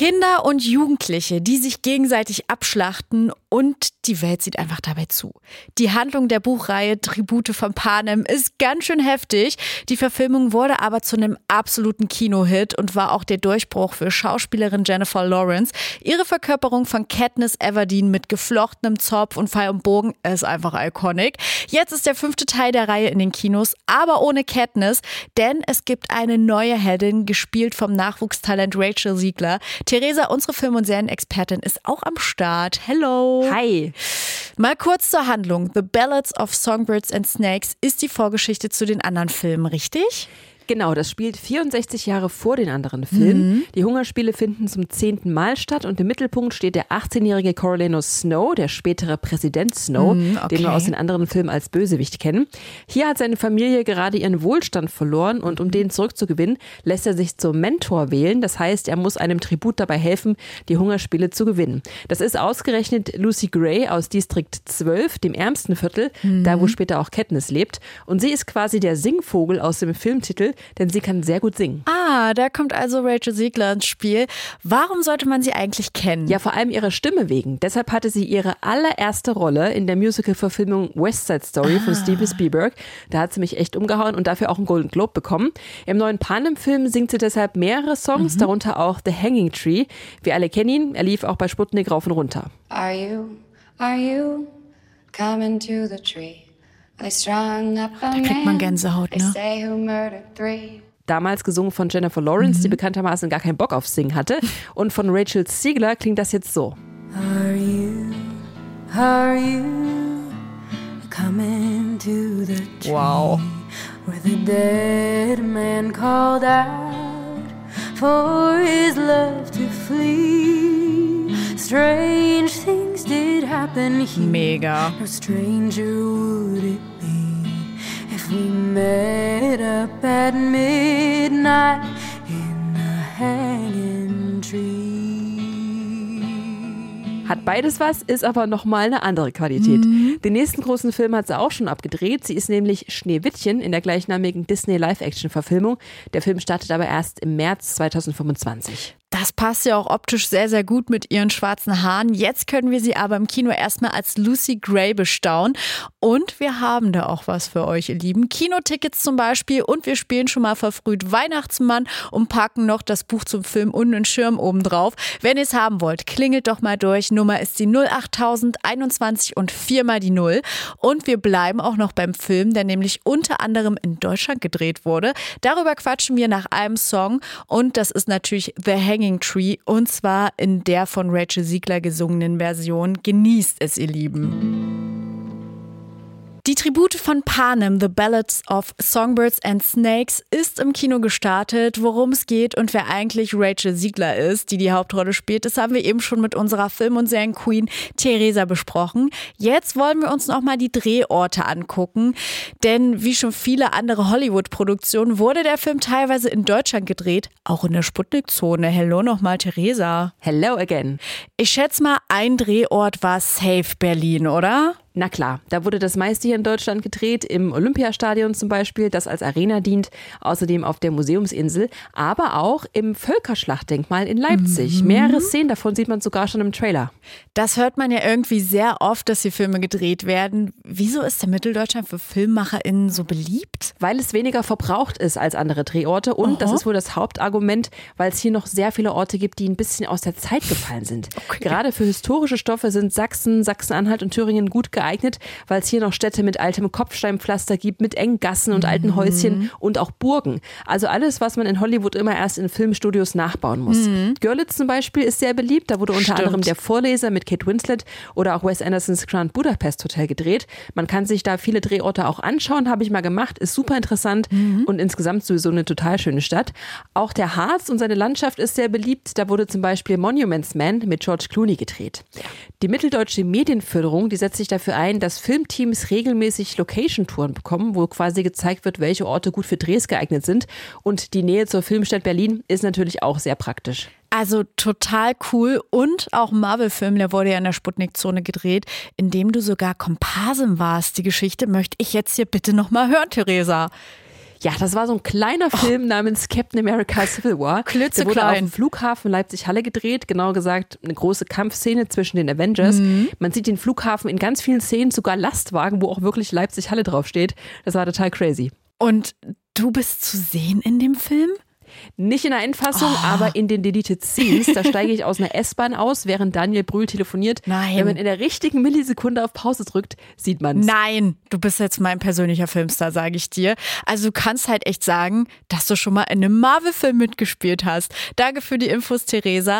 Kinder und Jugendliche, die sich gegenseitig abschlachten und die Welt sieht einfach dabei zu. Die Handlung der Buchreihe Tribute von Panem ist ganz schön heftig. Die Verfilmung wurde aber zu einem absoluten Kinohit und war auch der Durchbruch für Schauspielerin Jennifer Lawrence. Ihre Verkörperung von Katniss Everdeen mit geflochtenem Zopf und Pfeil und Bogen ist einfach iconic. Jetzt ist der fünfte Teil der Reihe in den Kinos, aber ohne Katniss, denn es gibt eine neue Heldin, gespielt vom Nachwuchstalent Rachel Siegler. Theresa, unsere Film- und Serienexpertin, ist auch am Start. Hello! Hi. Mal kurz zur Handlung. The Ballads of Songbirds and Snakes ist die Vorgeschichte zu den anderen Filmen, richtig? Genau, das spielt 64 Jahre vor den anderen Filmen. Mhm. Die Hungerspiele finden zum zehnten Mal statt und im Mittelpunkt steht der 18-jährige Coriolanus Snow, der spätere Präsident Snow, Mhm, okay. den wir aus den anderen Filmen als Bösewicht kennen. Hier hat seine Familie gerade ihren Wohlstand verloren und um den zurückzugewinnen, lässt er sich zum Mentor wählen. Das heißt, er muss einem Tribut dabei helfen, die Hungerspiele zu gewinnen. Das ist ausgerechnet Lucy Gray aus Distrikt 12, dem ärmsten Viertel, da wo später auch Katniss lebt. Und sie ist quasi der Singvogel aus dem Filmtitel, denn sie kann sehr gut singen. Ah, da kommt also Rachel Siegler ins Spiel. Warum sollte man sie eigentlich kennen? Ja, vor allem ihrer Stimme wegen. Deshalb hatte sie ihre allererste Rolle in der Musical-Verfilmung West Side Story von Steven Spielberg. Da hat sie mich echt umgehauen und dafür auch einen Golden Globe bekommen. Im neuen Panem-Film singt sie deshalb mehrere Songs, darunter auch The Hanging Tree. Wir alle kennen ihn. Er lief auch bei Sputnik rauf und runter. Are you, are you coming to the tree? Da kriegt man man. Gänsehaut, They ne? say who murdered three. Damals gesungen von Jennifer Lawrence, die bekanntermaßen gar keinen Bock auf Singen hatte. Und von Rachel Ziegler klingt das jetzt so. Are you, are you coming to the tree Wow. where the dead man called out for his love to flee? Strange things. Mega. No stranger would it be if we met up at midnight in the hanging tree. Hat beides was, ist aber nochmal eine andere Qualität. Den nächsten großen Film hat sie auch schon abgedreht. Sie ist nämlich Schneewittchen in der gleichnamigen Disney Live-Action-Verfilmung. Der Film startet aber erst im März 2025. Das passt ja auch optisch sehr, sehr gut mit ihren schwarzen Haaren. Jetzt können wir sie aber im Kino erstmal als Lucy Gray bestaunen. Und wir haben da auch was für euch, ihr Lieben. Kinotickets zum Beispiel. Und wir spielen schon mal verfrüht Weihnachtsmann und packen noch das Buch zum Film und einen Schirm oben drauf. Wenn ihr es haben wollt, klingelt doch mal durch. Nummer ist die 08021 und viermal die 0. Und wir bleiben auch noch beim Film, der nämlich unter anderem in Deutschland gedreht wurde. Darüber quatschen wir nach einem Song. Und das ist natürlich The Hanging Tree. Und zwar in der von Rachel Siegler gesungenen Version. Genießt es, ihr Lieben. Die Tribute von Panem, The Ballads of Songbirds and Snakes, ist im Kino gestartet. Worum es geht und wer eigentlich Rachel Siegler ist, die die Hauptrolle spielt, das haben wir eben schon mit unserer Film- und Serien-Queen Theresa besprochen. Jetzt wollen wir uns nochmal die Drehorte angucken, denn wie schon viele andere Hollywood-Produktionen wurde der Film teilweise in Deutschland gedreht, auch in der Sputnik-Zone. Hello nochmal, Theresa. Hello again. Ich schätze mal, ein Drehort war Safe Berlin, oder? Na klar, da wurde das meiste hier in Deutschland gedreht, im Olympiastadion zum Beispiel, das als Arena dient, außerdem auf der Museumsinsel, aber auch im Völkerschlachtdenkmal in Leipzig. Mehrere Szenen davon sieht man sogar schon im Trailer. Das hört man ja irgendwie sehr oft, dass hier Filme gedreht werden. Wieso ist der Mitteldeutschland für FilmmacherInnen so beliebt? Weil es weniger verbraucht ist als andere Drehorte und das ist wohl das Hauptargument, weil es hier noch sehr viele Orte gibt, die ein bisschen aus der Zeit gefallen sind. Gerade für historische Stoffe sind Sachsen, Sachsen-Anhalt und Thüringen gut geeignet, weil es hier noch Städte mit altem Kopfsteinpflaster gibt, mit engen Gassen und alten Häuschen und auch Burgen. Also alles, was man in Hollywood immer erst in Filmstudios nachbauen muss. Görlitz zum Beispiel ist sehr beliebt, da wurde unter Stimmt. anderem der Vorleser mit Kate Winslet oder auch Wes Andersons Grand Budapest Hotel gedreht. Man kann sich da viele Drehorte auch anschauen, habe ich mal gemacht, ist super interessant und insgesamt sowieso eine total schöne Stadt. Auch der Harz und seine Landschaft ist sehr beliebt. Da wurde zum Beispiel Monuments Man mit George Clooney gedreht. Die mitteldeutsche Medienförderung, die setzt sich dafür ein, dass Filmteams regelmäßig Location-Touren bekommen, wo quasi gezeigt wird, welche Orte gut für Drehs geeignet sind. Und die Nähe zur Filmstadt Berlin ist natürlich auch sehr praktisch. Also total cool und auch Marvel-Film, der wurde ja in der Sputnik-Zone gedreht, in dem du sogar Komparsin warst. Die Geschichte möchte ich jetzt hier bitte nochmal hören, Theresa. Ja, das war so ein kleiner Film namens Captain America Civil War. Der wurde auf dem Flughafen Leipzig-Halle gedreht. Genau gesagt, eine große Kampfszene zwischen den Avengers. Mhm. Man sieht den Flughafen in ganz vielen Szenen, sogar Lastwagen, wo auch wirklich Leipzig-Halle draufsteht. Das war total crazy. Und du bist zu sehen in dem Film? Nicht in der Endfassung, Oh. aber in den Deleted Scenes. Da steige ich aus einer S-Bahn aus, während Daniel Brühl telefoniert. Nein. Wenn man in der richtigen Millisekunde auf Pause drückt, sieht man es. Nein, du bist jetzt mein persönlicher Filmstar, sage ich dir. Also du kannst halt echt sagen, dass du schon mal in einem Marvel-Film mitgespielt hast. Danke für die Infos, Theresa.